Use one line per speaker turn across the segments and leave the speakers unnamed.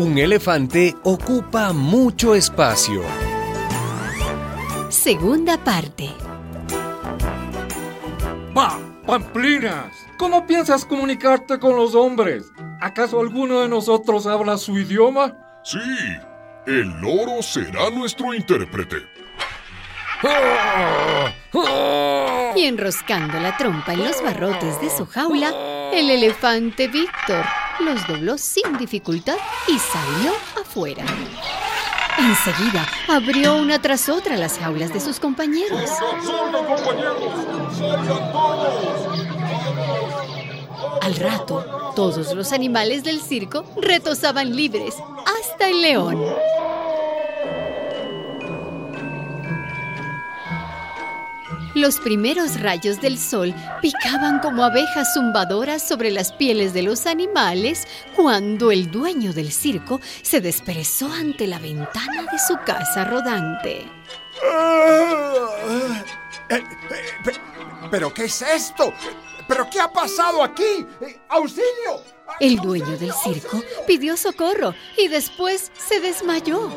Un elefante ocupa mucho espacio.
Segunda parte.
¡Bah! ¡Pamplinas! ¿Cómo piensas comunicarte con los hombres? ¿Acaso alguno de nosotros habla su idioma?
Sí, el loro será nuestro intérprete.
Y enroscando la trompa en los barrotes de su jaula, el elefante Víctor los dobló sin dificultad y salió afuera. Enseguida abrió una tras otra las jaulas de sus compañeros. Al rato, todos los animales del circo retozaban libres, hasta el león. Los primeros rayos del sol picaban como abejas zumbadoras sobre las pieles de los animales cuando el dueño del circo se desperezó ante la ventana de su casa rodante.
Eh, eh, pe- ¿Pero qué es esto? ¿Pero qué ha pasado aquí? Eh, ¡Auxilio!
El dueño del circo pidió socorro y después se desmayó.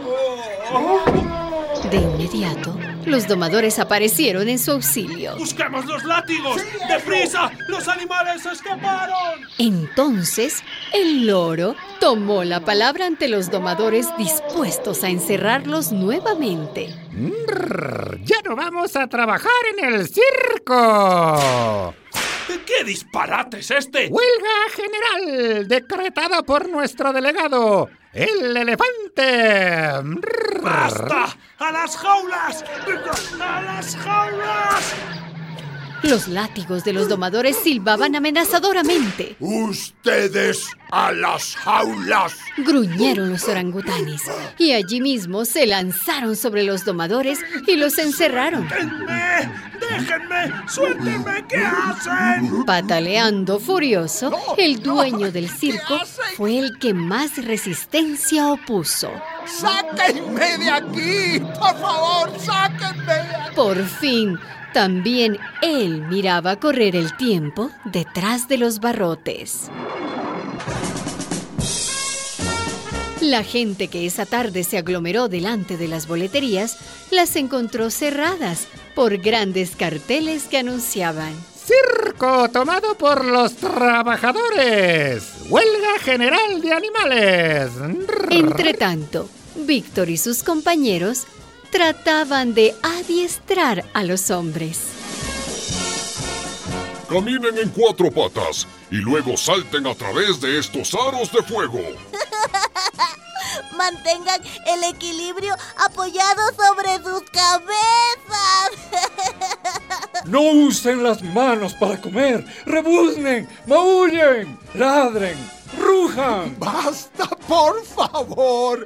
De inmediato, los domadores aparecieron en su auxilio.
¡Busquemos los látigos! ¡Deprisa! ¡Los animales escaparon!
Entonces, el loro tomó la palabra ante los domadores dispuestos a encerrarlos nuevamente.
Ya no vamos a trabajar en el circo.
¿Qué disparate es este?
Huelga general decretada por nuestro delegado, el elefante.
¡Basta! ¡A las jaulas! ¡A las jaulas!
Los látigos de los domadores silbaban amenazadoramente.
¡Ustedes a las jaulas!
Gruñeron los orangutanes y allí mismo se lanzaron sobre los domadores y los encerraron.
¡Déjenme! ¡Déjenme! ¡Suéltenme! ¿Qué hacen?
Pataleando furioso, el dueño del circo fue el que más resistencia opuso.
¡Sáquenme de aquí! ¡Por favor, sáquenme de aquí!
Por fin, también él miraba correr el tiempo detrás de los barrotes. La gente que esa tarde se aglomeró delante de las boleterías las encontró cerradas por grandes carteles que anunciaban
Circo tomado por los trabajadores. Huelga general de animales.
Entre tanto, Víctor y sus compañeros trataban de adiestrar a los hombres.
Caminen en cuatro patas y luego salten a través de estos aros de fuego.
Mantengan el equilibrio apoyado sobre sus cabezas.
No usen las manos para comer. Rebuznen, maullen, ladren, rujan.
¡Basta, por favor!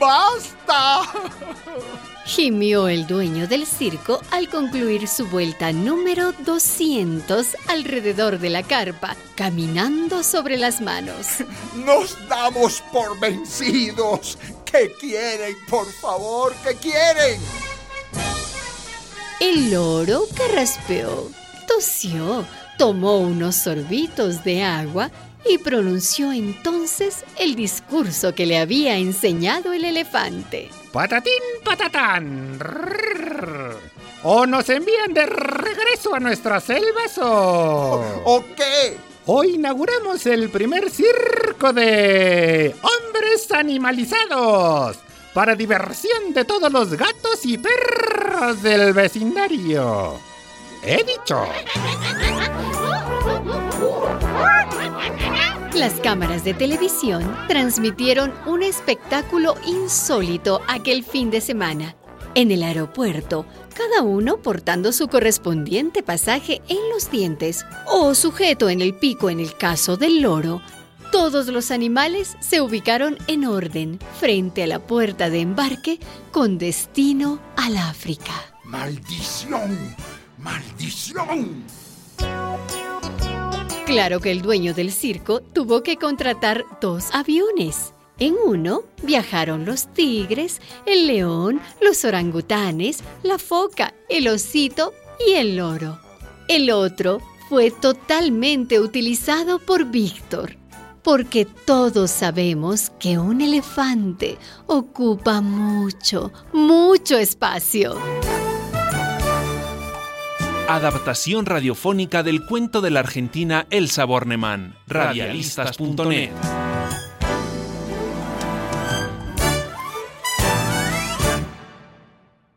¡Basta!
Gimió el dueño del circo al concluir su vuelta número 200 alrededor de la carpa, caminando sobre las manos.
¡Nos damos por vencidos! ¿Qué quieren, por favor? ¿Qué quieren?
El loro carraspeó, tosió, tomó unos sorbitos de agua y pronunció entonces el discurso que le había enseñado el elefante.
Patatín, patatán. O nos envían de regreso a nuestras selvas o...
¿O qué?
Hoy inauguramos el primer circo de hombres animalizados para diversión de todos los gatos y perros del vecindario. He dicho.
Las cámaras de televisión transmitieron un espectáculo insólito aquel fin de semana. En el aeropuerto, cada uno portando su correspondiente pasaje en los dientes o sujeto en el pico en el caso del loro, todos los animales se ubicaron en orden frente a la puerta de embarque con destino al África.
¡Maldición! ¡Maldición!
Claro que el dueño del circo tuvo que contratar dos aviones. En uno viajaron los tigres, el león, los orangutanes, la foca, el osito y el loro. El otro fue totalmente utilizado por Víctor. Porque todos sabemos que un elefante ocupa mucho, mucho espacio.
Adaptación radiofónica del cuento de la argentina Elsa Bornemann. Radialistas.net.